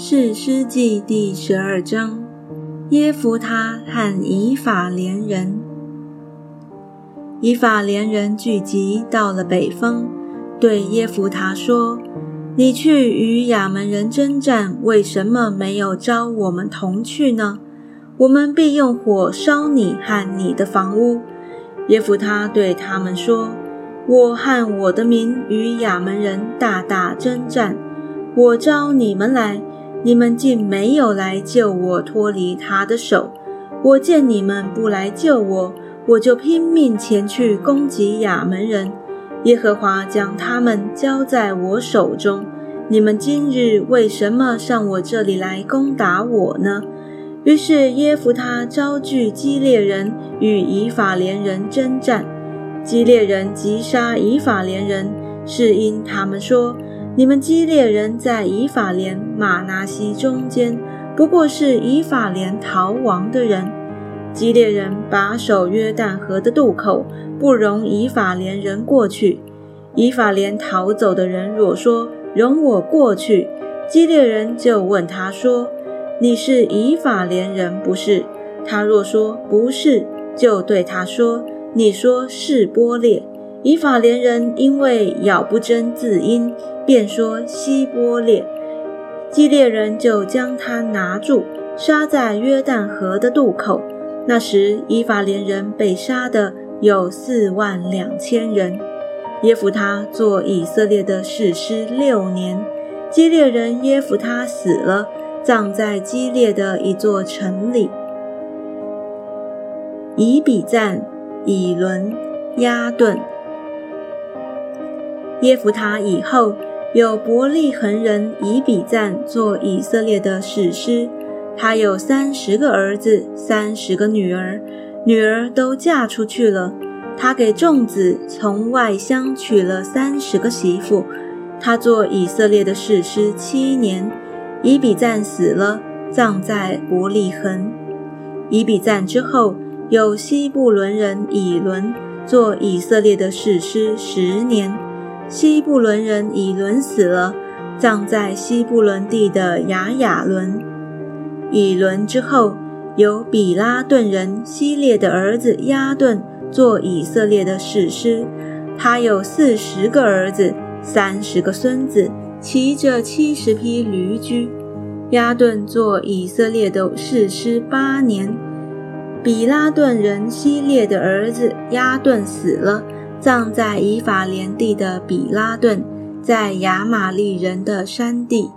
是诗记第十二章，耶夫他和以法莲人。以法莲人聚集到了北方，对耶夫他说：“你去与亚门人征战，为什么没有招我们同去呢？我们必用火烧你和你的房屋。”耶夫他对他们说：“我和我的民与亚门人大大征战，我招你们来。”你们竟没有来救我脱离他的手！我见你们不来救我，我就拼命前去攻击亚门人。耶和华将他们交在我手中。你们今日为什么上我这里来攻打我呢？于是耶夫他招聚基列人与以法莲人征战。基列人击杀以法莲人，是因他们说。你们基列人在以法莲、马拿西中间，不过是以法莲逃亡的人。基列人把守约旦河的渡口，不容以法莲人过去。以法莲逃走的人若说容我过去，基列人就问他说：“你是以法莲人不是？”他若说不是，就对他说：“你说是波列。”以法莲人因为咬不真字音。便说希波列，基列人就将他拿住，杀在约旦河的渡口。那时以法莲人被杀的有四万两千人。耶夫他做以色列的士师六年，基列人耶夫他死了，葬在基列的一座城里。以比赞、以伦、亚顿。耶夫他以后。有伯利恒人以比赞做以色列的史诗，他有三十个儿子，三十个女儿，女儿都嫁出去了。他给众子从外乡娶了三十个媳妇。他做以色列的史诗七年。以比赞死了，葬在伯利恒。以比赞之后，有西布伦人以伦做以色列的史诗十年。西布伦人以伦死了，葬在西布伦地的雅雅伦。以伦之后，有比拉顿人希列的儿子亚顿做以色列的士师。他有四十个儿子，三十个孙子，骑着七十匹驴驹。亚顿做以色列的士师八年。比拉顿人希列的儿子亚顿死了。葬在以法莲地的比拉顿，在亚玛利人的山地。